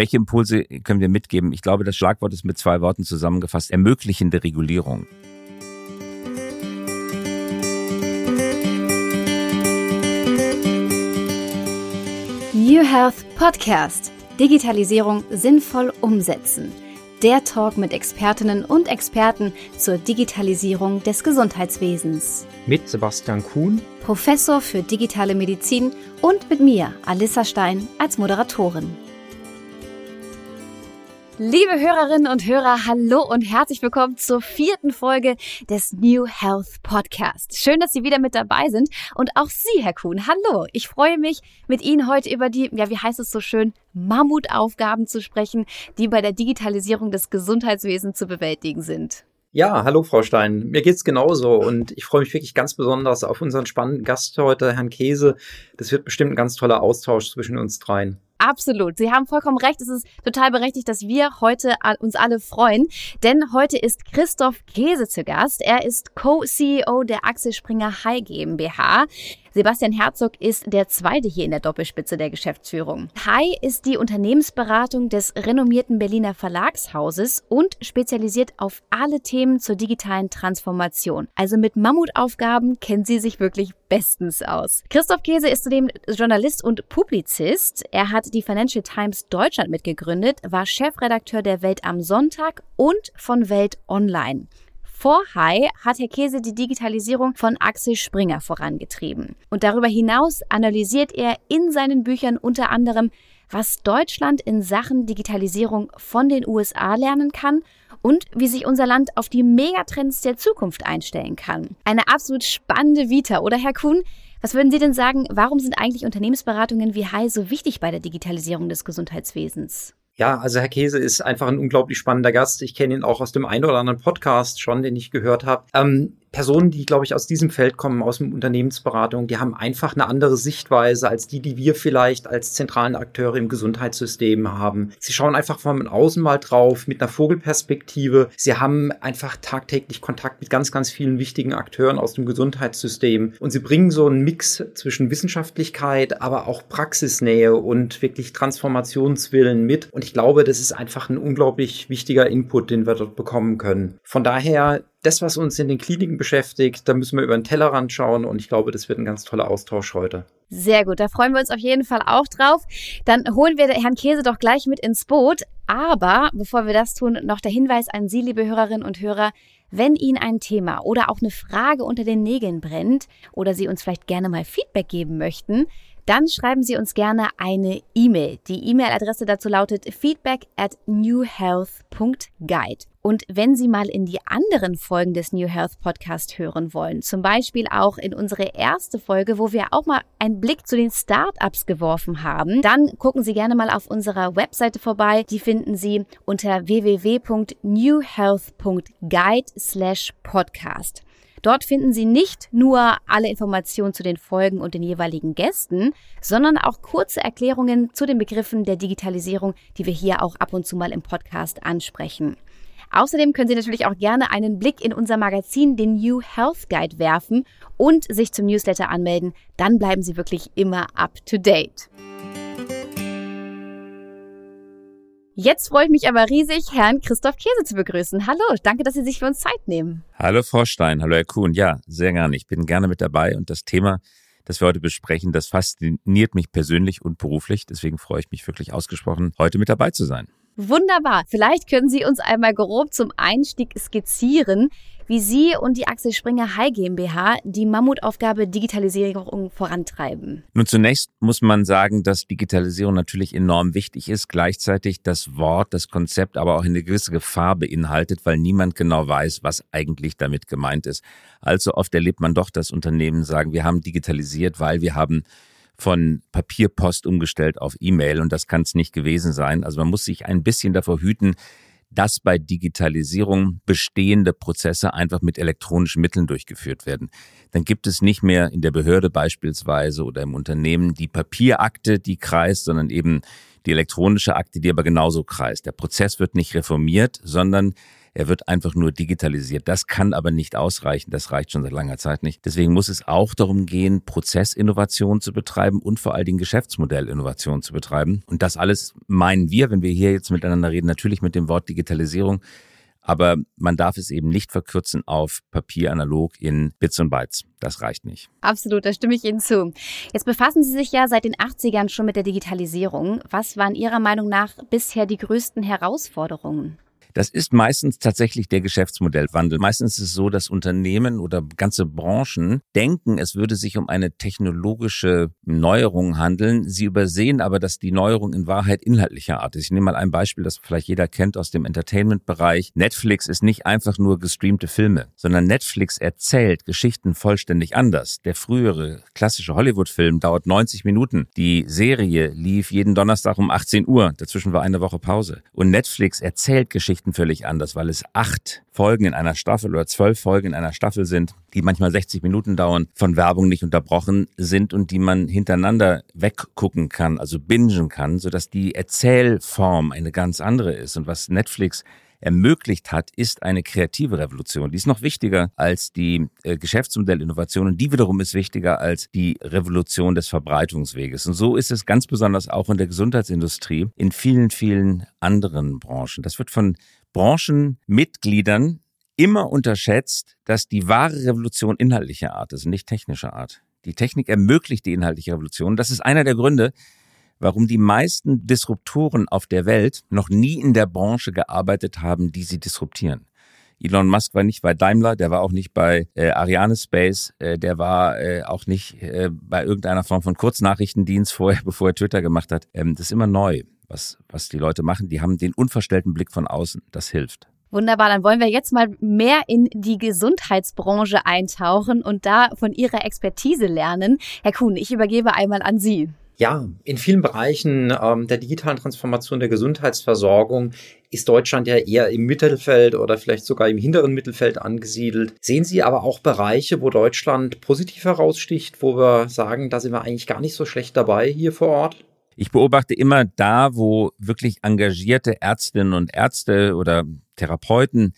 Welche Impulse können wir mitgeben? Ich glaube, das Schlagwort ist mit zwei Worten zusammengefasst, ermöglichende Regulierung. New Health Podcast. Digitalisierung sinnvoll umsetzen. Der Talk mit Expertinnen und Experten zur Digitalisierung des Gesundheitswesens. Mit Sebastian Kuhn, Professor für digitale Medizin und mit mir, Alissa Stein, als Moderatorin. Liebe Hörerinnen und Hörer, hallo und herzlich willkommen zur vierten Folge des New Health Podcast. Schön, dass Sie wieder mit dabei sind und auch Sie, Herr Kuhn. Hallo. Ich freue mich, mit Ihnen heute über die, ja, wie heißt es so schön, Mammutaufgaben zu sprechen, die bei der Digitalisierung des Gesundheitswesens zu bewältigen sind. Ja, hallo Frau Stein. Mir geht's genauso und ich freue mich wirklich ganz besonders auf unseren spannenden Gast heute, Herrn Käse. Das wird bestimmt ein ganz toller Austausch zwischen uns dreien. Absolut. Sie haben vollkommen recht. Es ist total berechtigt, dass wir heute uns alle freuen. Denn heute ist Christoph Käse zu Gast. Er ist Co-CEO der Axel Springer High GmbH. Sebastian Herzog ist der zweite hier in der Doppelspitze der Geschäftsführung. Hai ist die Unternehmensberatung des renommierten Berliner Verlagshauses und spezialisiert auf alle Themen zur digitalen Transformation. Also mit Mammutaufgaben kennen sie sich wirklich bestens aus. Christoph Käse ist zudem Journalist und Publizist. Er hat die Financial Times Deutschland mitgegründet, war Chefredakteur der Welt am Sonntag und von Welt Online. Vor Hai hat Herr Käse die Digitalisierung von Axel Springer vorangetrieben. Und darüber hinaus analysiert er in seinen Büchern unter anderem, was Deutschland in Sachen Digitalisierung von den USA lernen kann und wie sich unser Land auf die Megatrends der Zukunft einstellen kann. Eine absolut spannende Vita, oder Herr Kuhn? Was würden Sie denn sagen, warum sind eigentlich Unternehmensberatungen wie Hai so wichtig bei der Digitalisierung des Gesundheitswesens? Ja, also Herr Käse ist einfach ein unglaublich spannender Gast. Ich kenne ihn auch aus dem einen oder anderen Podcast schon, den ich gehört habe. Ähm, Personen, die, glaube ich, aus diesem Feld kommen, aus dem Unternehmensberatung, die haben einfach eine andere Sichtweise als die, die wir vielleicht als zentralen Akteure im Gesundheitssystem haben. Sie schauen einfach von außen mal drauf mit einer Vogelperspektive. Sie haben einfach tagtäglich Kontakt mit ganz, ganz vielen wichtigen Akteuren aus dem Gesundheitssystem und sie bringen so einen Mix zwischen Wissenschaftlichkeit, aber auch Praxisnähe und wirklich Transformationswillen mit. Und ich glaube, das ist einfach ein unglaublich wichtiger Input, den wir dort bekommen können. Von daher das, was uns in den Kliniken beschäftigt, da müssen wir über den Tellerrand schauen und ich glaube, das wird ein ganz toller Austausch heute. Sehr gut, da freuen wir uns auf jeden Fall auch drauf. Dann holen wir Herrn Käse doch gleich mit ins Boot. Aber bevor wir das tun, noch der Hinweis an Sie, liebe Hörerinnen und Hörer, wenn Ihnen ein Thema oder auch eine Frage unter den Nägeln brennt oder Sie uns vielleicht gerne mal Feedback geben möchten, dann schreiben Sie uns gerne eine E-Mail. Die E-Mail-Adresse dazu lautet feedback at newhealth.guide. Und wenn Sie mal in die anderen Folgen des New Health Podcast hören wollen, zum Beispiel auch in unsere erste Folge, wo wir auch mal einen Blick zu den Startups geworfen haben, dann gucken Sie gerne mal auf unserer Webseite vorbei. Die finden Sie unter www.newhealth.guide slash podcast. Dort finden Sie nicht nur alle Informationen zu den Folgen und den jeweiligen Gästen, sondern auch kurze Erklärungen zu den Begriffen der Digitalisierung, die wir hier auch ab und zu mal im Podcast ansprechen. Außerdem können Sie natürlich auch gerne einen Blick in unser Magazin, den New Health Guide, werfen und sich zum Newsletter anmelden. Dann bleiben Sie wirklich immer up to date. Jetzt freue ich mich aber riesig, Herrn Christoph Käse zu begrüßen. Hallo, danke, dass Sie sich für uns Zeit nehmen. Hallo, Frau Stein. Hallo, Herr Kuhn. Ja, sehr gerne. Ich bin gerne mit dabei und das Thema, das wir heute besprechen, das fasziniert mich persönlich und beruflich. Deswegen freue ich mich wirklich ausgesprochen, heute mit dabei zu sein. Wunderbar. Vielleicht können Sie uns einmal grob zum Einstieg skizzieren, wie Sie und die Axel Springer High GmbH die Mammutaufgabe Digitalisierung vorantreiben. Nun zunächst muss man sagen, dass Digitalisierung natürlich enorm wichtig ist, gleichzeitig das Wort, das Konzept aber auch eine gewisse Gefahr beinhaltet, weil niemand genau weiß, was eigentlich damit gemeint ist. Allzu oft erlebt man doch, dass Unternehmen sagen, wir haben digitalisiert, weil wir haben von Papierpost umgestellt auf E-Mail und das kann es nicht gewesen sein. Also man muss sich ein bisschen davor hüten, dass bei Digitalisierung bestehende Prozesse einfach mit elektronischen Mitteln durchgeführt werden. Dann gibt es nicht mehr in der Behörde beispielsweise oder im Unternehmen die Papierakte, die kreist, sondern eben die elektronische Akte, die aber genauso kreist. Der Prozess wird nicht reformiert, sondern Er wird einfach nur digitalisiert. Das kann aber nicht ausreichen. Das reicht schon seit langer Zeit nicht. Deswegen muss es auch darum gehen, Prozessinnovation zu betreiben und vor allen Dingen Geschäftsmodellinnovation zu betreiben. Und das alles meinen wir, wenn wir hier jetzt miteinander reden, natürlich mit dem Wort Digitalisierung. Aber man darf es eben nicht verkürzen auf Papier analog in Bits und Bytes. Das reicht nicht. Absolut, da stimme ich Ihnen zu. Jetzt befassen Sie sich ja seit den 80ern schon mit der Digitalisierung. Was waren Ihrer Meinung nach bisher die größten Herausforderungen? Das ist meistens tatsächlich der Geschäftsmodellwandel. Meistens ist es so, dass Unternehmen oder ganze Branchen denken, es würde sich um eine technologische Neuerung handeln. Sie übersehen aber, dass die Neuerung in Wahrheit inhaltlicher Art ist. Ich nehme mal ein Beispiel, das vielleicht jeder kennt aus dem Entertainment-Bereich. Netflix ist nicht einfach nur gestreamte Filme, sondern Netflix erzählt Geschichten vollständig anders. Der frühere klassische Hollywood-Film dauert 90 Minuten. Die Serie lief jeden Donnerstag um 18 Uhr. Dazwischen war eine Woche Pause. Und Netflix erzählt Geschichten Geschichten völlig anders, weil es acht Folgen in einer Staffel oder zwölf Folgen in einer Staffel sind, die manchmal 60 Minuten dauern, von Werbung nicht unterbrochen sind und die man hintereinander weggucken kann, also bingen kann, sodass die Erzählform eine ganz andere ist. Und was Netflix ermöglicht hat, ist eine kreative Revolution. Die ist noch wichtiger als die äh, Geschäftsmodellinnovation und die wiederum ist wichtiger als die Revolution des Verbreitungsweges. Und so ist es ganz besonders auch in der Gesundheitsindustrie, in vielen, vielen anderen Branchen. Das wird von Branchenmitgliedern immer unterschätzt, dass die wahre Revolution inhaltlicher Art ist, nicht technischer Art. Die Technik ermöglicht die inhaltliche Revolution. Das ist einer der Gründe, warum die meisten Disruptoren auf der Welt noch nie in der Branche gearbeitet haben, die sie disruptieren. Elon Musk war nicht bei Daimler, der war auch nicht bei äh, Ariane Space, äh, der war äh, auch nicht äh, bei irgendeiner Form von Kurznachrichtendienst vorher, bevor er Twitter gemacht hat. Ähm, das ist immer neu, was, was die Leute machen. Die haben den unverstellten Blick von außen. Das hilft. Wunderbar, dann wollen wir jetzt mal mehr in die Gesundheitsbranche eintauchen und da von Ihrer Expertise lernen. Herr Kuhn, ich übergebe einmal an Sie. Ja, in vielen Bereichen ähm, der digitalen Transformation der Gesundheitsversorgung ist Deutschland ja eher im Mittelfeld oder vielleicht sogar im hinteren Mittelfeld angesiedelt. Sehen Sie aber auch Bereiche, wo Deutschland positiv heraussticht, wo wir sagen, da sind wir eigentlich gar nicht so schlecht dabei hier vor Ort? Ich beobachte immer da, wo wirklich engagierte Ärztinnen und Ärzte oder Therapeuten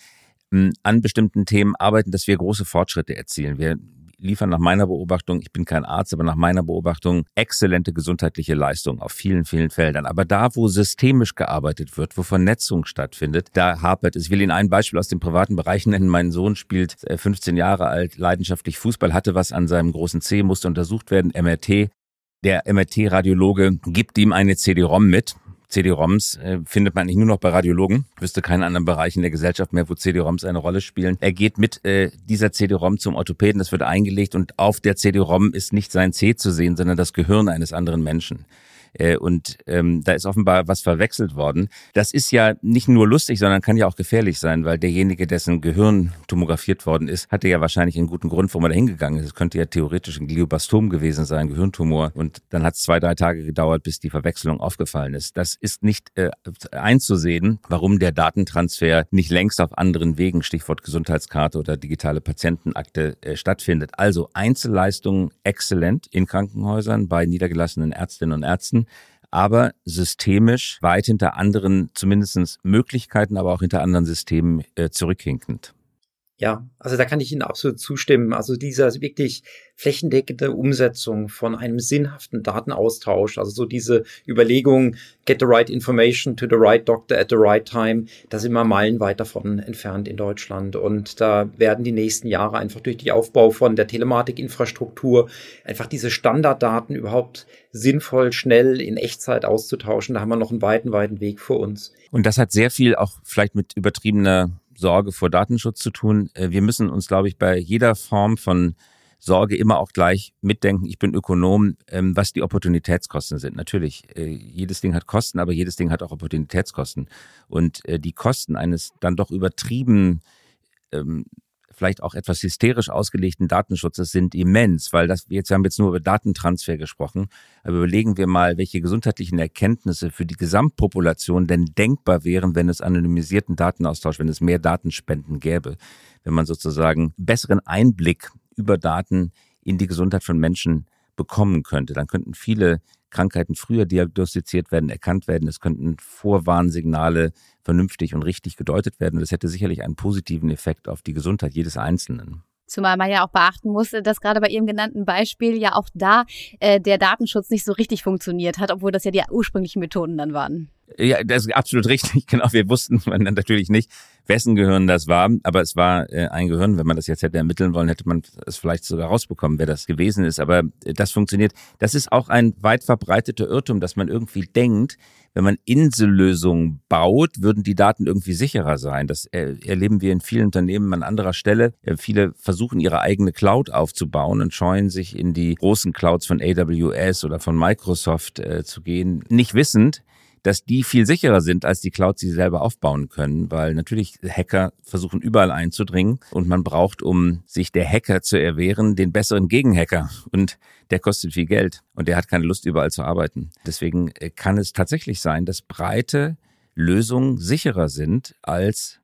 hm, an bestimmten Themen arbeiten, dass wir große Fortschritte erzielen. Wir liefern nach meiner Beobachtung, ich bin kein Arzt, aber nach meiner Beobachtung exzellente gesundheitliche Leistung auf vielen, vielen Feldern. Aber da, wo systemisch gearbeitet wird, wo Vernetzung stattfindet, da hapert es. Ich will Ihnen ein Beispiel aus dem privaten Bereich nennen. Mein Sohn spielt 15 äh, Jahre alt, leidenschaftlich Fußball, hatte was an seinem großen C, musste untersucht werden, MRT. Der MRT-Radiologe gibt ihm eine CD-ROM mit CD-ROMs äh, findet man nicht nur noch bei Radiologen. Wüsste keinen anderen Bereich in der Gesellschaft mehr, wo CD-ROMs eine Rolle spielen. Er geht mit äh, dieser CD-ROM zum Orthopäden, das wird eingelegt und auf der CD-ROM ist nicht sein C zu sehen, sondern das Gehirn eines anderen Menschen. Äh, und ähm, da ist offenbar was verwechselt worden. Das ist ja nicht nur lustig, sondern kann ja auch gefährlich sein, weil derjenige, dessen Gehirn tomografiert worden ist, hatte ja wahrscheinlich einen guten Grund, warum er da hingegangen ist. Es könnte ja theoretisch ein Gliobastom gewesen sein, Gehirntumor. Und dann hat es zwei, drei Tage gedauert, bis die Verwechslung aufgefallen ist. Das ist nicht äh, einzusehen, warum der Datentransfer nicht längst auf anderen Wegen, Stichwort Gesundheitskarte oder digitale Patientenakte, äh, stattfindet. Also Einzelleistungen exzellent in Krankenhäusern bei niedergelassenen Ärztinnen und Ärzten aber systemisch weit hinter anderen, zumindest Möglichkeiten, aber auch hinter anderen Systemen äh, zurückhinkend. Ja, also da kann ich Ihnen absolut zustimmen. Also dieser wirklich flächendeckende Umsetzung von einem sinnhaften Datenaustausch, also so diese Überlegung, get the right information to the right doctor at the right time, da sind wir meilenweit davon entfernt in Deutschland. Und da werden die nächsten Jahre einfach durch die Aufbau von der Telematikinfrastruktur einfach diese Standarddaten überhaupt sinnvoll, schnell in Echtzeit auszutauschen. Da haben wir noch einen weiten, weiten Weg vor uns. Und das hat sehr viel auch vielleicht mit übertriebener Sorge vor Datenschutz zu tun. Äh, wir müssen uns, glaube ich, bei jeder Form von Sorge immer auch gleich mitdenken, ich bin Ökonom, ähm, was die Opportunitätskosten sind. Natürlich, äh, jedes Ding hat Kosten, aber jedes Ding hat auch Opportunitätskosten. Und äh, die Kosten eines dann doch übertrieben ähm, vielleicht auch etwas hysterisch ausgelegten Datenschutzes sind immens, weil das, jetzt wir haben jetzt nur über Datentransfer gesprochen, aber überlegen wir mal, welche gesundheitlichen Erkenntnisse für die Gesamtpopulation denn denkbar wären, wenn es anonymisierten Datenaustausch, wenn es mehr Datenspenden gäbe, wenn man sozusagen besseren Einblick über Daten in die Gesundheit von Menschen bekommen könnte. Dann könnten viele Krankheiten früher diagnostiziert werden, erkannt werden. Es könnten Vorwarnsignale vernünftig und richtig gedeutet werden. Und das hätte sicherlich einen positiven Effekt auf die Gesundheit jedes Einzelnen. Zumal man ja auch beachten muss, dass gerade bei Ihrem genannten Beispiel ja auch da äh, der Datenschutz nicht so richtig funktioniert hat, obwohl das ja die ursprünglichen Methoden dann waren. Ja, das ist absolut richtig. Genau, wir wussten natürlich nicht, wessen Gehirn das war, aber es war äh, ein Gehirn. Wenn man das jetzt hätte ermitteln wollen, hätte man es vielleicht sogar rausbekommen, wer das gewesen ist. Aber äh, das funktioniert. Das ist auch ein weit verbreiteter Irrtum, dass man irgendwie denkt, wenn man Insellösungen baut, würden die Daten irgendwie sicherer sein. Das äh, erleben wir in vielen Unternehmen an anderer Stelle. Viele versuchen ihre eigene Cloud aufzubauen und scheuen sich in die großen Clouds von AWS oder von Microsoft zu gehen, nicht wissend, dass die viel sicherer sind als die Clouds, sie selber aufbauen können, weil natürlich Hacker versuchen überall einzudringen und man braucht, um sich der Hacker zu erwehren, den besseren Gegenhacker und der kostet viel Geld und der hat keine Lust überall zu arbeiten. Deswegen äh, kann es tatsächlich sein, dass breite Lösungen sicherer sind als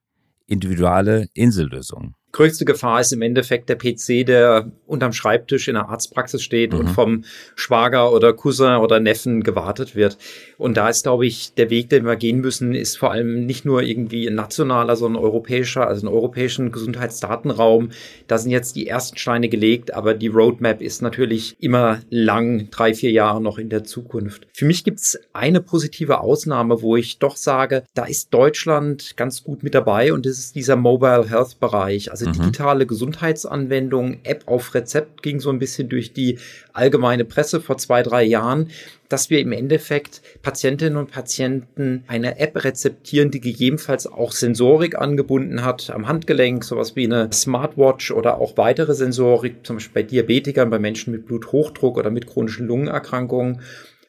individuelle Insellösungen größte Gefahr ist im Endeffekt der PC, der unterm Schreibtisch in der Arztpraxis steht mhm. und vom Schwager oder Cousin oder Neffen gewartet wird. Und da ist, glaube ich, der Weg, den wir gehen müssen, ist vor allem nicht nur irgendwie ein nationaler, sondern europäischer, also ein europäischen Gesundheitsdatenraum. Da sind jetzt die ersten Steine gelegt, aber die Roadmap ist natürlich immer lang, drei, vier Jahre noch in der Zukunft. Für mich gibt's eine positive Ausnahme, wo ich doch sage, da ist Deutschland ganz gut mit dabei und das ist dieser Mobile Health Bereich. Also mhm. digitale Gesundheitsanwendungen, App auf Rezept ging so ein bisschen durch die allgemeine Presse vor zwei, drei Jahren, dass wir im Endeffekt Patientinnen und Patienten eine App rezeptieren, die gegebenenfalls auch Sensorik angebunden hat am Handgelenk, sowas wie eine Smartwatch oder auch weitere Sensorik, zum Beispiel bei Diabetikern, bei Menschen mit Bluthochdruck oder mit chronischen Lungenerkrankungen.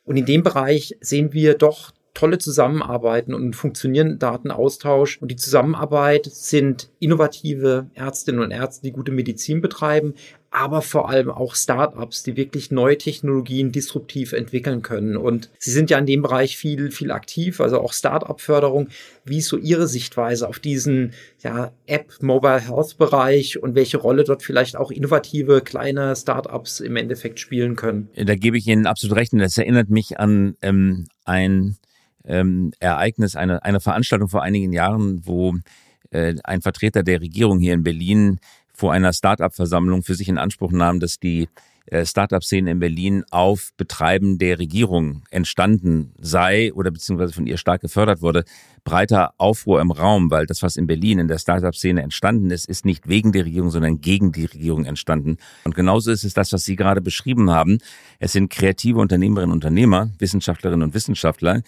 Und in dem Bereich sehen wir doch tolle Zusammenarbeiten und funktionierenden Datenaustausch. Und die Zusammenarbeit sind innovative Ärztinnen und Ärzte, die gute Medizin betreiben, aber vor allem auch Startups, die wirklich neue Technologien disruptiv entwickeln können. Und Sie sind ja in dem Bereich viel, viel aktiv, also auch Startup-Förderung. Wie ist so Ihre Sichtweise auf diesen ja, App, Mobile Health Bereich und welche Rolle dort vielleicht auch innovative kleine Startups im Endeffekt spielen können? Da gebe ich Ihnen absolut recht. Und das erinnert mich an ähm, ein ähm, Ereignis, eine, eine Veranstaltung vor einigen Jahren, wo äh, ein Vertreter der Regierung hier in Berlin vor einer Start-up-Versammlung für sich in Anspruch nahm, dass die äh, Start-up-Szene in Berlin auf Betreiben der Regierung entstanden sei oder beziehungsweise von ihr stark gefördert wurde, breiter Aufruhr im Raum, weil das, was in Berlin in der Start-up-Szene entstanden ist, ist nicht wegen der Regierung, sondern gegen die Regierung entstanden. Und genauso ist es das, was Sie gerade beschrieben haben. Es sind kreative Unternehmerinnen und Unternehmer, Wissenschaftlerinnen und Wissenschaftler,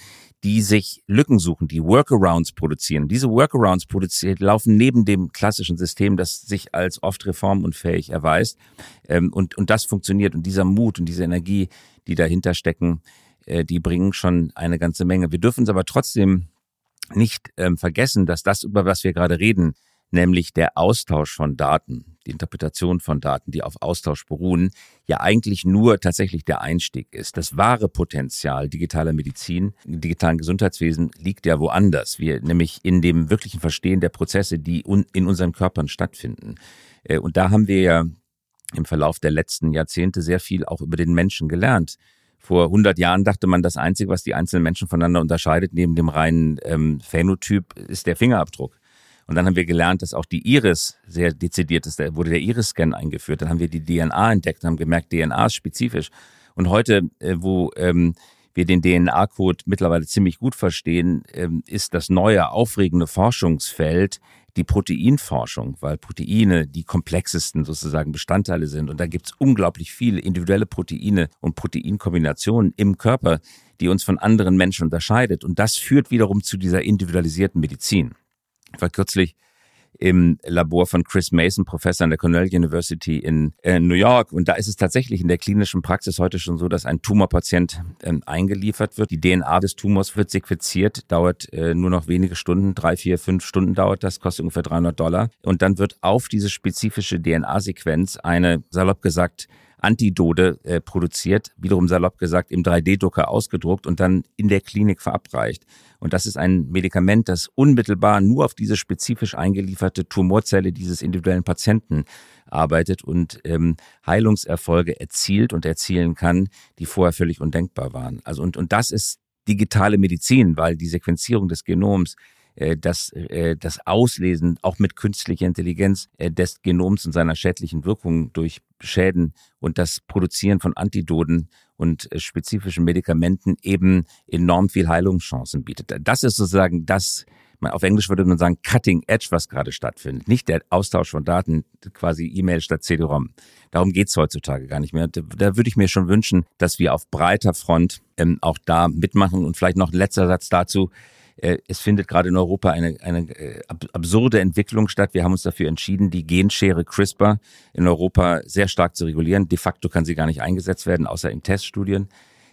die sich Lücken suchen, die Workarounds produzieren. Diese Workarounds produziert, laufen neben dem klassischen System, das sich als oft reformunfähig erweist. Ähm, und, und das funktioniert. Und dieser Mut und diese Energie, die dahinter stecken, äh, die bringen schon eine ganze Menge. Wir dürfen es aber trotzdem nicht ähm, vergessen, dass das, über was wir gerade reden, nämlich der Austausch von Daten, die Interpretation von Daten, die auf Austausch beruhen, ja eigentlich nur tatsächlich der Einstieg ist. Das wahre Potenzial digitaler Medizin, digitalen Gesundheitswesen liegt ja woanders. Wir nämlich in dem wirklichen Verstehen der Prozesse, die in unseren Körpern stattfinden. Äh, und da haben wir ja im Verlauf der letzten Jahrzehnte sehr viel auch über den Menschen gelernt. Vor 100 Jahren dachte man, das Einzige, was die einzelnen Menschen voneinander unterscheidet, neben dem reinen ähm, Phänotyp, ist der Fingerabdruck. Und dann haben wir gelernt, dass auch die Iris sehr dezidiert ist. Da wurde der Iris-Scan eingeführt. Dann haben wir die DNA entdeckt und haben gemerkt, DNA ist spezifisch. Und heute, äh, wo ähm, wir den DNA-Code mittlerweile ziemlich gut verstehen, ähm, ist das neue, aufregende Forschungsfeld die Proteinforschung, weil Proteine die komplexesten sozusagen Bestandteile sind. Und da gibt's unglaublich viele individuelle Proteine und Proteinkombinationen im Körper, die uns von anderen Menschen unterscheidet. Und das führt wiederum zu dieser individualisierten Medizin. Ich war kürzlich im Labor von Chris Mason, Professor an der Cornell University in äh, New York. Und da ist es tatsächlich in der klinischen Praxis heute schon so, dass ein Tumorpatient ähm, eingeliefert wird. Die DNA des Tumors wird sequenziert, dauert äh, nur noch wenige Stunden, drei, vier, fünf Stunden dauert das, kostet ungefähr 300 Dollar. Und dann wird auf diese spezifische DNA-Sequenz eine, salopp gesagt, Antidode äh, produziert, wiederum salopp gesagt im 3D-Drucker ausgedruckt und dann in der Klinik verabreicht. Und das ist ein Medikament, das unmittelbar nur auf diese spezifisch eingelieferte Tumorzelle dieses individuellen Patienten arbeitet und ähm, Heilungserfolge erzielt und erzielen kann, die vorher völlig undenkbar waren. Also und, und das ist digitale Medizin, weil die Sequenzierung des Genoms das, äh, das Auslesen auch mit künstlicher Intelligenz äh, des Genoms und seiner schädlichen Wirkungen durch Schäden und das Produzieren von Antidoten und spezifischen Medikamenten eben enorm viel Heilungschancen bietet. Das ist sozusagen das, auf Englisch würde man sagen, Cutting Edge, was gerade stattfindet. Nicht der Austausch von Daten, quasi E-Mail statt CD-ROM. Darum geht's heutzutage gar nicht mehr. Da würde ich mir schon wünschen, dass wir auf breiter Front ähm, auch da mitmachen. Und vielleicht noch ein letzter Satz dazu. Äh, es findet gerade in Europa eine, eine äh, absurde Entwicklung statt. Wir haben uns dafür entschieden, die Genschere CRISPR in Europa sehr stark zu regulieren. De facto kann sie gar nicht eingesetzt werden, außer in Teststudien.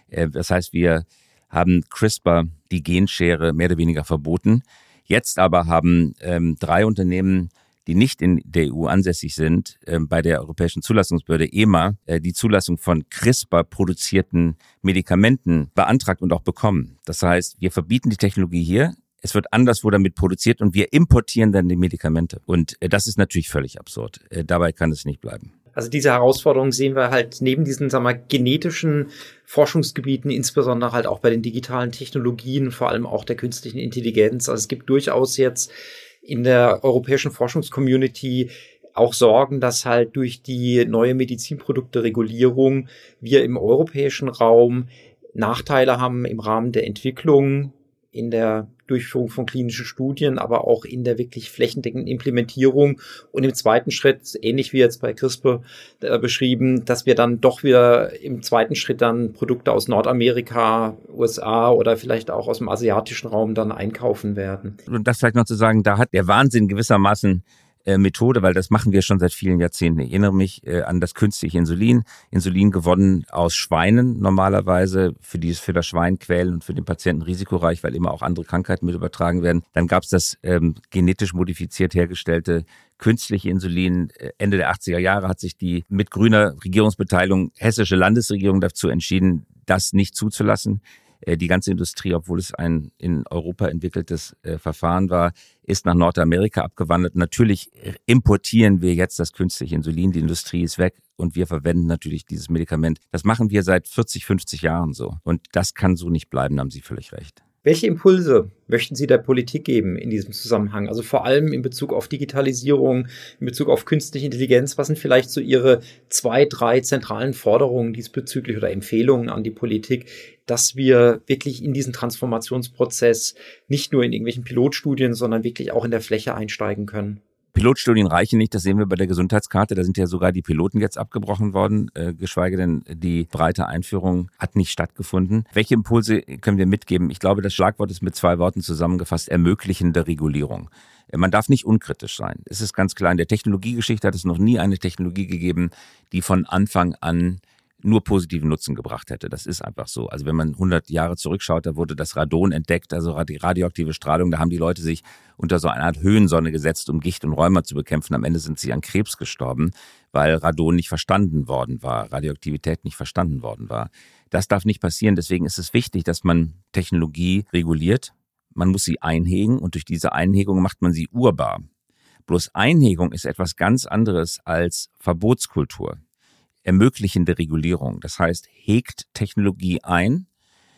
Äh, das heißt, wir haben CRISPR, die Genschere, mehr oder weniger verboten. Jetzt aber haben ähm, drei Unternehmen die nicht in der EU ansässig sind, äh, bei der Europäischen Zulassungsbehörde EMA äh, die Zulassung von CRISPR produzierten Medikamenten beantragt und auch bekommen. Das heißt, wir verbieten die Technologie hier. Es wird anderswo damit produziert und wir importieren dann die Medikamente. Und äh, das ist natürlich völlig absurd. Äh, dabei kann es nicht bleiben. Also diese Herausforderung sehen wir halt neben diesen, sagen wir, genetischen Forschungsgebieten, insbesondere halt auch bei den digitalen Technologien, vor allem auch der künstlichen Intelligenz. Also es gibt durchaus jetzt in der europäischen Forschungscommunity auch sorgen, dass halt durch die neue Medizinprodukte-Regulierung wir im europäischen Raum Nachteile haben im Rahmen der Entwicklung in der Durchführung von klinischen Studien, aber auch in der wirklich flächendeckenden Implementierung und im zweiten Schritt, ähnlich wie jetzt bei CRISPR äh, beschrieben, dass wir dann doch wieder im zweiten Schritt dann Produkte aus Nordamerika, USA oder vielleicht auch aus dem asiatischen Raum dann einkaufen werden. Und das vielleicht noch zu sagen, da hat der Wahnsinn gewissermaßen Methode, weil das machen wir schon seit vielen Jahrzehnten. Ich erinnere mich äh, an das künstliche Insulin. Insulin gewonnen aus Schweinen normalerweise, für die es für das Schwein quälen und für den Patienten risikoreich, weil immer auch andere Krankheiten mit übertragen werden. Dann gab es das ähm, genetisch modifiziert hergestellte künstliche Insulin. Äh, Ende der 80er Jahre hat sich die mit grüner Regierungsbeteiligung hessische Landesregierung dazu entschieden, das nicht zuzulassen. Äh, die ganze Industrie, obwohl es ein in Europa entwickeltes äh, Verfahren war, ist nach Nordamerika abgewandert. Natürlich importieren wir jetzt das künstliche Insulin. Die Industrie ist weg und wir verwenden natürlich dieses Medikament. Das machen wir seit 40, 50 Jahren so. Und das kann so nicht bleiben, haben Sie völlig recht. Welche Impulse möchten Sie der Politik geben in diesem Zusammenhang? Also vor allem in Bezug auf Digitalisierung, in Bezug auf künstliche Intelligenz. Was sind vielleicht so Ihre zwei, drei zentralen Forderungen diesbezüglich oder Empfehlungen an die Politik, dass wir wirklich in diesen Transformationsprozess nicht nur in irgendwelchen Pilotstudien, sondern wirklich auch in der Fläche einsteigen können? Pilotstudien reichen nicht, das sehen wir bei der Gesundheitskarte. Da sind ja sogar die Piloten jetzt abgebrochen worden, äh, geschweige denn die breite Einführung hat nicht stattgefunden. Welche Impulse können wir mitgeben? Ich glaube, das Schlagwort ist mit zwei Worten zusammengefasst, ermöglichende Regulierung. Äh, man darf nicht unkritisch sein. Es ist ganz klar, in der Technologiegeschichte hat es noch nie eine Technologie gegeben, die von Anfang an nur positiven Nutzen gebracht hätte. Das ist einfach so. Also wenn man 100 Jahre zurückschaut, da wurde das Radon entdeckt, also radioaktive Strahlung, da haben die Leute sich unter so eine Art Höhensonne gesetzt, um Gicht und Rheuma zu bekämpfen. Am Ende sind sie an Krebs gestorben, weil Radon nicht verstanden worden war, Radioaktivität nicht verstanden worden war. Das darf nicht passieren. Deswegen ist es wichtig, dass man Technologie reguliert. Man muss sie einhegen und durch diese Einhegung macht man sie urbar. Bloß Einhegung ist etwas ganz anderes als Verbotskultur ermöglichende Regulierung. Das heißt, hegt Technologie ein,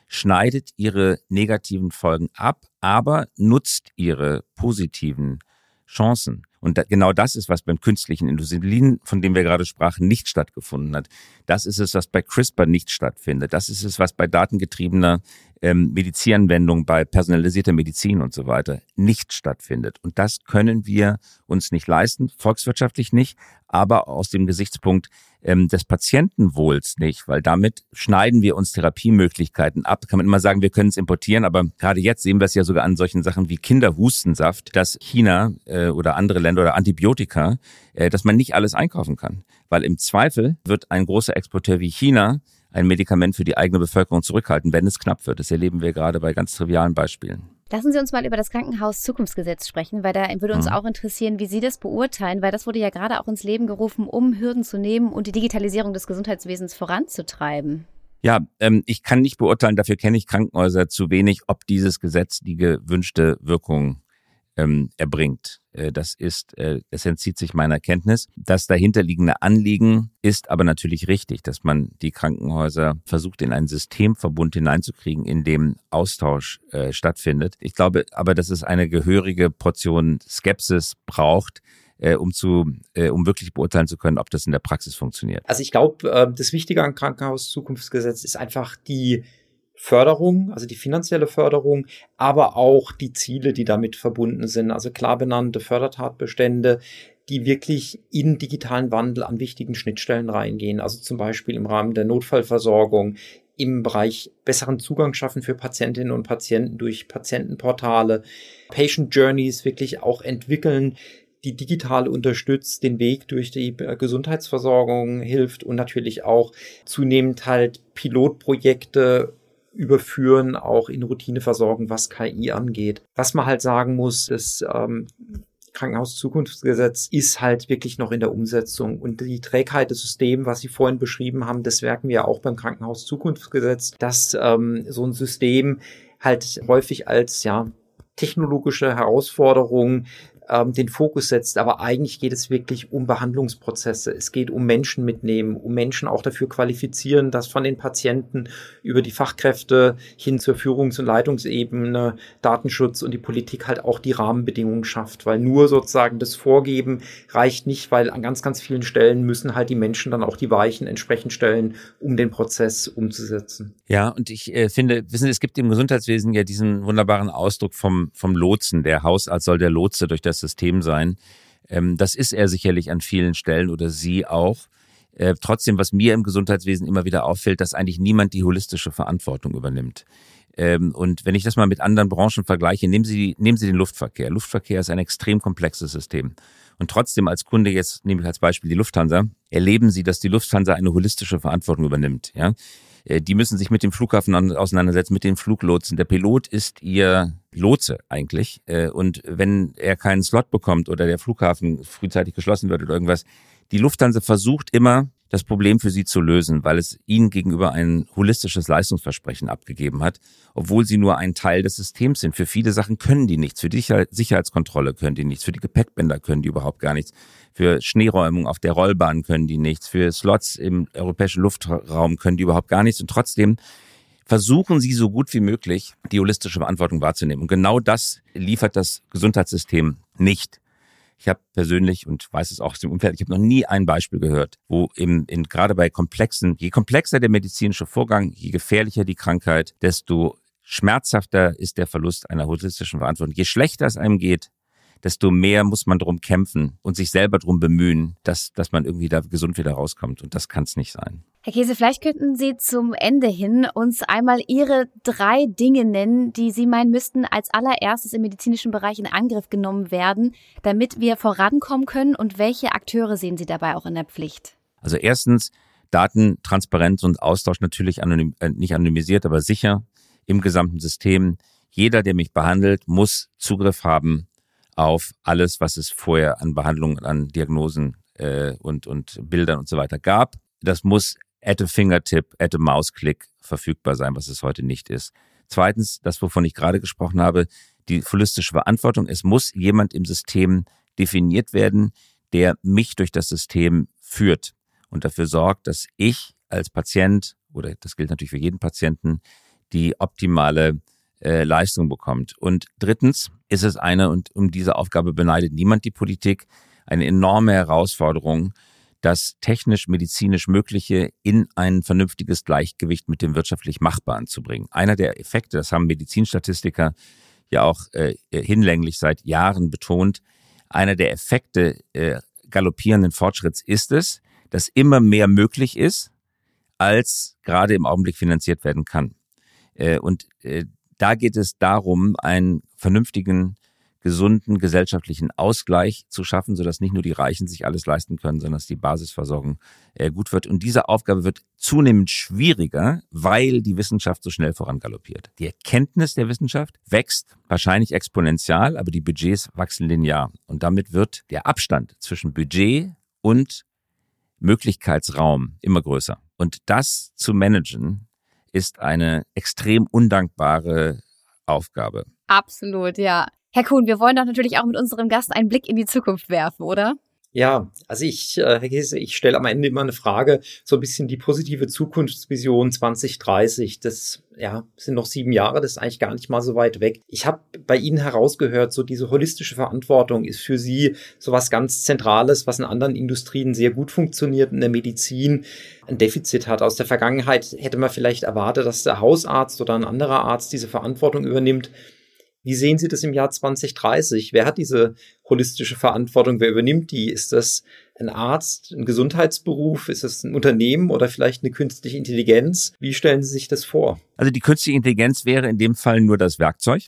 schneidet ihre negativen Folgen ab, aber nutzt ihre positiven Chancen. Und da, genau das ist, was beim künstlichen Insulin, von dem wir gerade sprachen, nicht stattgefunden hat. Das ist es, was bei CRISPR nicht stattfindet. Das ist es, was bei datengetriebener ähm, Medizinanwendung, bei personalisierter Medizin und so weiter nicht stattfindet. Und das können wir uns nicht leisten, volkswirtschaftlich nicht, aber aus dem Gesichtspunkt ähm, des Patientenwohls nicht, weil damit schneiden wir uns Therapiemöglichkeiten ab. Kann man immer sagen, wir können es importieren, aber gerade jetzt sehen wir es ja sogar an solchen Sachen wie Kinderhustensaft, dass China äh, oder andere Länder oder Antibiotika, äh, dass man nicht alles einkaufen kann. Weil im Zweifel wird ein großer Exporteur wie China ein Medikament für die eigene Bevölkerung zurückhalten, wenn es knapp wird. Das erleben wir gerade bei ganz trivialen Beispielen. Lassen Sie uns mal über das Krankenhaus-Zukunftsgesetz sprechen, weil da würde uns mhm. auch interessieren, wie Sie das beurteilen, weil das wurde ja gerade auch ins Leben gerufen, um Hürden zu nehmen und die Digitalisierung des Gesundheitswesens voranzutreiben. Ja, ähm, ich kann nicht beurteilen, dafür kenne ich Krankenhäuser zu wenig, ob dieses Gesetz die gewünschte Wirkung ähm, erbringt. Äh, das ist, äh, es entzieht sich meiner Kenntnis. Das dahinterliegende Anliegen ist aber natürlich richtig, dass man die Krankenhäuser versucht, in einen Systemverbund hineinzukriegen, in dem Austausch äh, stattfindet. Ich glaube aber, dass es eine gehörige Portion Skepsis braucht, äh, um zu, äh, um wirklich beurteilen zu können, ob das in der Praxis funktioniert. Also ich glaube, äh, das Wichtige am Krankenhauszukunftsgesetz ist einfach die Förderung, also die finanzielle Förderung, aber auch die Ziele, die damit verbunden sind. Also klar benannte Fördertatbestände, die wirklich in digitalen Wandel an wichtigen Schnittstellen reingehen. Also zum Beispiel im Rahmen der Notfallversorgung, im Bereich besseren Zugang schaffen für Patientinnen und Patienten durch Patientenportale, Patient Journeys wirklich auch entwickeln, die digital unterstützt, den Weg durch die Gesundheitsversorgung hilft und natürlich auch zunehmend halt Pilotprojekte überführen, auch in Routineversorgung, was KI angeht. Was man halt sagen muss, das ähm, Krankenhauszukunftsgesetz ist halt wirklich noch in der Umsetzung. Und die Trägheit des Systems, was Sie vorhin beschrieben haben, das merken wir auch beim Krankenhauszukunftsgesetz, dass ähm, so ein System halt häufig als ja technologische Herausforderung ähm, den Fokus setzt. Aber eigentlich geht es wirklich um Behandlungsprozesse. Es geht um Menschen mitnehmen, um Menschen auch dafür qualifizieren, dass von den Patienten über die Fachkräfte hin zur Führungs- und Leitungsebene Datenschutz und die Politik halt auch die Rahmenbedingungen schafft. Weil nur sozusagen das Vorgeben reicht nicht, weil an ganz, ganz vielen Stellen müssen halt die Menschen dann auch die Weichen entsprechend stellen, um den Prozess umzusetzen. Ja, und ich äh, finde, wissen Sie, es gibt im Gesundheitswesen ja diesen wunderbaren Ausdruck vom, vom Lotsen. Der Hausarzt soll der Lotse durch das System sein. Ähm, das ist er sicherlich an vielen Stellen oder sie auch. Äh, trotzdem, was mir im Gesundheitswesen immer wieder auffällt, dass eigentlich niemand die holistische Verantwortung übernimmt. Ähm, und wenn ich das mal mit anderen Branchen vergleiche, nehmen Sie, nehmen Sie den Luftverkehr. Luftverkehr ist ein extrem komplexes System. Und trotzdem als Kunde, jetzt nehme ich als Beispiel die Lufthansa, erleben Sie, dass die Lufthansa eine holistische Verantwortung übernimmt. Ja? Äh, die müssen sich mit dem Flughafen auseinandersetzen, mit den Fluglotsen. Der Pilot ist ihr Lotse eigentlich. Äh, und wenn er keinen Slot bekommt oder der Flughafen frühzeitig geschlossen wird oder irgendwas, die Lufthansa versucht immer, das Problem für sie zu lösen, weil es ihnen gegenüber ein holistisches Leistungsversprechen abgegeben hat, obwohl sie nur ein Teil des Systems sind. Für viele Sachen können die nichts. Für die Sicherheitskontrolle können die nichts. Für die Gepäckbänder können die überhaupt gar nichts. Für Schneeräumung auf der Rollbahn können die nichts. Für Slots im europäischen Luftraum können die überhaupt gar nichts. Und trotzdem versuchen sie so gut wie möglich, die holistische Verantwortung wahrzunehmen. Und genau das liefert das Gesundheitssystem nicht. Ich habe persönlich und weiß es auch aus dem Umfeld, ich habe noch nie ein Beispiel gehört, wo im, in, gerade bei komplexen, je komplexer der medizinische Vorgang, je gefährlicher die Krankheit, desto schmerzhafter ist der Verlust einer holistischen Verantwortung. Je schlechter es einem geht, desto mehr muss man drum kämpfen und sich selber drum bemühen, dass, dass man irgendwie da gesund wieder rauskommt. Und das kann es nicht sein. Herr Käse, vielleicht könnten Sie zum Ende hin uns einmal Ihre drei Dinge nennen, die Sie meinen müssten als allererstes im medizinischen Bereich in Angriff genommen werden, damit wir vorankommen können. Und welche Akteure sehen Sie dabei auch in der Pflicht? Also erstens Datentransparenz und Austausch natürlich anonym, äh, nicht anonymisiert, aber sicher im gesamten System. Jeder, der mich behandelt, muss Zugriff haben auf alles, was es vorher an Behandlungen, an Diagnosen äh, und, und Bildern und so weiter gab. Das muss at a fingertip, at a Mausklick verfügbar sein, was es heute nicht ist. Zweitens, das, wovon ich gerade gesprochen habe, die holistische Verantwortung. Es muss jemand im System definiert werden, der mich durch das System führt und dafür sorgt, dass ich als Patient, oder das gilt natürlich für jeden Patienten, die optimale äh, Leistung bekommt. Und drittens ist es eine, und um diese Aufgabe beneidet niemand die Politik, eine enorme Herausforderung, das technisch-medizinisch Mögliche in ein vernünftiges Gleichgewicht mit dem wirtschaftlich Machbaren zu bringen. Einer der Effekte, das haben Medizinstatistiker ja auch äh, hinlänglich seit Jahren betont, einer der Effekte äh, galoppierenden Fortschritts ist es, dass immer mehr möglich ist, als gerade im Augenblick finanziert werden kann. Äh, und äh, da geht es darum, einen vernünftigen gesunden gesellschaftlichen Ausgleich zu schaffen, sodass nicht nur die Reichen sich alles leisten können, sondern dass die Basisversorgung äh, gut wird. Und diese Aufgabe wird zunehmend schwieriger, weil die Wissenschaft so schnell vorangaloppiert. Die Erkenntnis der Wissenschaft wächst wahrscheinlich exponentiell, aber die Budgets wachsen linear. Und damit wird der Abstand zwischen Budget und Möglichkeitsraum immer größer. Und das zu managen ist eine extrem undankbare Aufgabe. Absolut, ja. Herr Kuhn, wir wollen doch natürlich auch mit unserem Gast einen Blick in die Zukunft werfen, oder? Ja, also ich, äh, Herr Käse, ich stelle am Ende immer eine Frage, so ein bisschen die positive Zukunftsvision 2030. Das ja, sind noch sieben Jahre, das ist eigentlich gar nicht mal so weit weg. Ich habe bei Ihnen herausgehört, so diese holistische Verantwortung ist für Sie so was ganz Zentrales, was in anderen Industrien sehr gut funktioniert, in der Medizin ein Defizit hat. Aus der Vergangenheit hätte man vielleicht erwartet, dass der Hausarzt oder ein anderer Arzt diese Verantwortung übernimmt. Wie sehen Sie das im Jahr 2030? Wer hat diese holistische Verantwortung? Wer übernimmt die? Ist das ein Arzt, ein Gesundheitsberuf? Ist das ein Unternehmen oder vielleicht eine künstliche Intelligenz? Wie stellen Sie sich das vor? Also die künstliche Intelligenz wäre in dem Fall nur das Werkzeug.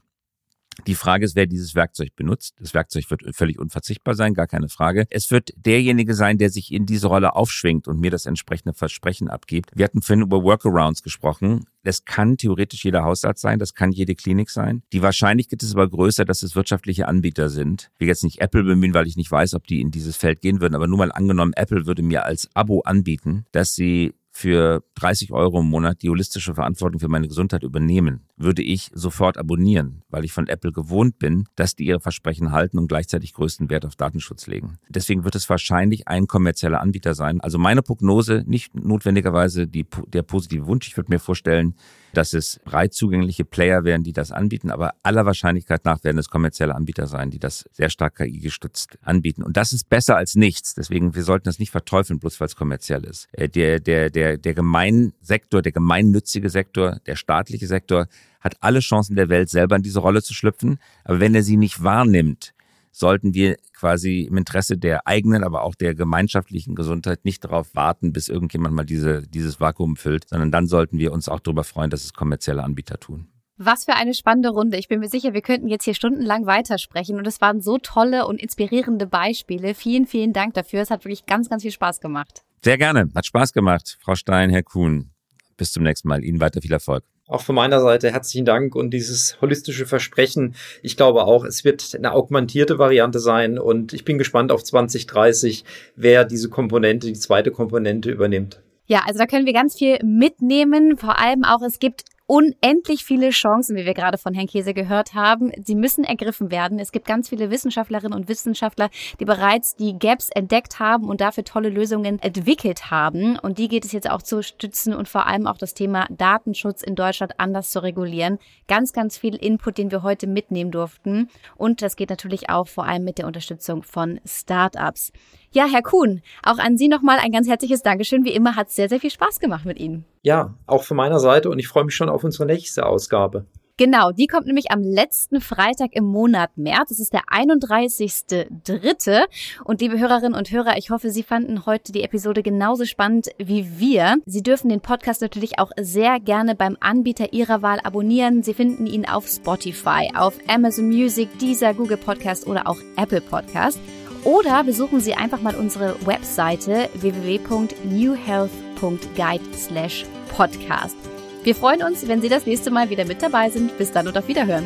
Die Frage ist, wer dieses Werkzeug benutzt. Das Werkzeug wird völlig unverzichtbar sein, gar keine Frage. Es wird derjenige sein, der sich in diese Rolle aufschwingt und mir das entsprechende Versprechen abgibt. Wir hatten vorhin über Workarounds gesprochen. Das kann theoretisch jeder Hausarzt sein, das kann jede Klinik sein. Die Wahrscheinlichkeit ist aber größer, dass es wirtschaftliche Anbieter sind. Ich will jetzt nicht Apple bemühen, weil ich nicht weiß, ob die in dieses Feld gehen würden, aber nur mal angenommen, Apple würde mir als Abo anbieten, dass sie für 30 Euro im Monat die holistische Verantwortung für meine Gesundheit übernehmen, würde ich sofort abonnieren, weil ich von Apple gewohnt bin, dass die ihre Versprechen halten und gleichzeitig größten Wert auf Datenschutz legen. Deswegen wird es wahrscheinlich ein kommerzieller Anbieter sein. Also meine Prognose, nicht notwendigerweise die, der positive Wunsch. Ich würde mir vorstellen, dass es breit zugängliche Player werden, die das anbieten, aber aller Wahrscheinlichkeit nach werden es kommerzielle Anbieter sein, die das sehr stark KI-gestützt anbieten. Und das ist besser als nichts. Deswegen, wir sollten das nicht verteufeln, bloß weil es kommerziell ist. Äh, der, der, der, der Gemeinsektor, der gemeinnützige Sektor, der staatliche Sektor hat alle Chancen der Welt, selber in diese Rolle zu schlüpfen. Aber wenn er sie nicht wahrnimmt, sollten wir quasi im Interesse der eigenen, aber auch der gemeinschaftlichen Gesundheit nicht darauf warten, bis irgendjemand mal diese, dieses Vakuum füllt, sondern dann sollten wir uns auch darüber freuen, dass es kommerzielle Anbieter tun. Was für eine spannende Runde. Ich bin mir sicher, wir könnten jetzt hier stundenlang weitersprechen und es waren so tolle und inspirierende Beispiele. Vielen, vielen Dank dafür. Es hat wirklich ganz, ganz viel Spaß gemacht. Sehr gerne. Hat Spaß gemacht. Frau Stein, Herr Kuhn. Bis zum nächsten Mal. Ihnen weiter viel Erfolg. Auch von meiner Seite herzlichen Dank und dieses holistische Versprechen. Ich glaube auch, es wird eine augmentierte Variante sein und ich bin gespannt auf 2030, wer diese Komponente, die zweite Komponente übernimmt. Ja, also da können wir ganz viel mitnehmen. Vor allem auch, es gibt unendlich viele Chancen, wie wir gerade von Herrn Käse gehört haben. Sie müssen ergriffen werden. Es gibt ganz viele Wissenschaftlerinnen und Wissenschaftler, die bereits die Gaps entdeckt haben und dafür tolle Lösungen entwickelt haben. Und die geht es jetzt auch zu stützen und vor allem auch das Thema Datenschutz in Deutschland anders zu regulieren. Ganz, ganz viel Input, den wir heute mitnehmen durften. Und das geht natürlich auch vor allem mit der Unterstützung von Startups. Ja, Herr Kuhn, auch an Sie nochmal ein ganz herzliches Dankeschön. Wie immer hat es sehr, sehr viel Spaß gemacht mit Ihnen. Ja, auch von meiner Seite und ich freue mich schon auf unsere nächste Ausgabe. Genau, die kommt nämlich am letzten Freitag im Monat März. Es ist der 31.3. Und liebe Hörerinnen und Hörer, ich hoffe, Sie fanden heute die Episode genauso spannend wie wir. Sie dürfen den Podcast natürlich auch sehr gerne beim Anbieter Ihrer Wahl abonnieren. Sie finden ihn auf Spotify, auf Amazon Music, Deezer, Google Podcast oder auch Apple Podcast. Oder besuchen Sie einfach mal unsere Webseite www.newhealth.guide/podcast. Wir freuen uns, wenn Sie das nächste Mal wieder mit dabei sind. Bis dann und auf Wiederhören.